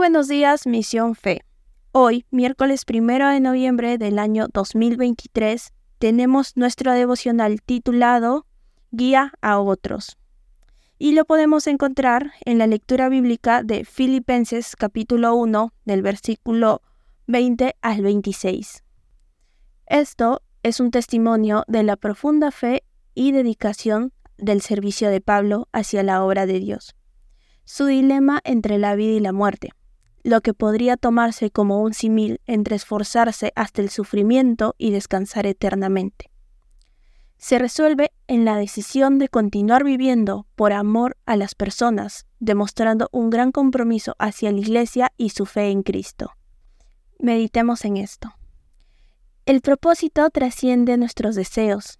buenos días, Misión Fe. Hoy, miércoles primero de noviembre del año 2023, tenemos nuestro devocional titulado Guía a otros. Y lo podemos encontrar en la lectura bíblica de Filipenses capítulo 1 del versículo 20 al 26. Esto es un testimonio de la profunda fe y dedicación del servicio de Pablo hacia la obra de Dios. Su dilema entre la vida y la muerte lo que podría tomarse como un símil entre esforzarse hasta el sufrimiento y descansar eternamente. Se resuelve en la decisión de continuar viviendo por amor a las personas, demostrando un gran compromiso hacia la Iglesia y su fe en Cristo. Meditemos en esto. El propósito trasciende nuestros deseos.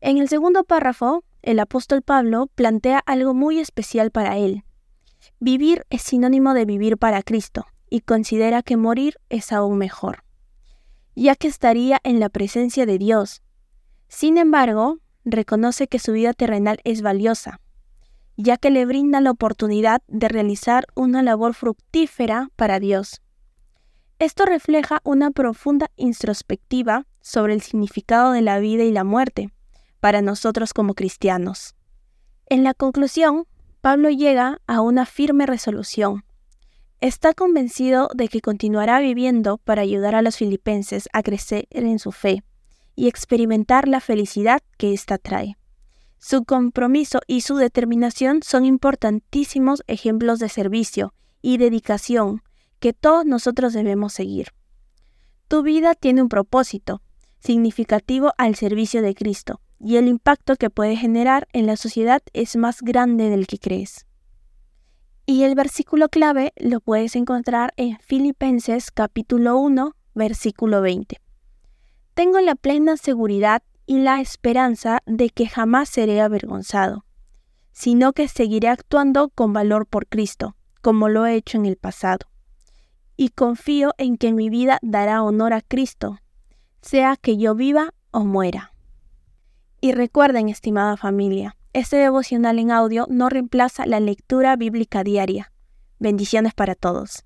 En el segundo párrafo, el apóstol Pablo plantea algo muy especial para él, Vivir es sinónimo de vivir para Cristo y considera que morir es aún mejor, ya que estaría en la presencia de Dios. Sin embargo, reconoce que su vida terrenal es valiosa, ya que le brinda la oportunidad de realizar una labor fructífera para Dios. Esto refleja una profunda introspectiva sobre el significado de la vida y la muerte para nosotros como cristianos. En la conclusión, Pablo llega a una firme resolución. Está convencido de que continuará viviendo para ayudar a los filipenses a crecer en su fe y experimentar la felicidad que ésta trae. Su compromiso y su determinación son importantísimos ejemplos de servicio y dedicación que todos nosotros debemos seguir. Tu vida tiene un propósito significativo al servicio de Cristo y el impacto que puede generar en la sociedad es más grande del que crees. Y el versículo clave lo puedes encontrar en Filipenses capítulo 1, versículo 20. Tengo la plena seguridad y la esperanza de que jamás seré avergonzado, sino que seguiré actuando con valor por Cristo, como lo he hecho en el pasado. Y confío en que mi vida dará honor a Cristo, sea que yo viva o muera. Y recuerden, estimada familia, este devocional en audio no reemplaza la lectura bíblica diaria. Bendiciones para todos.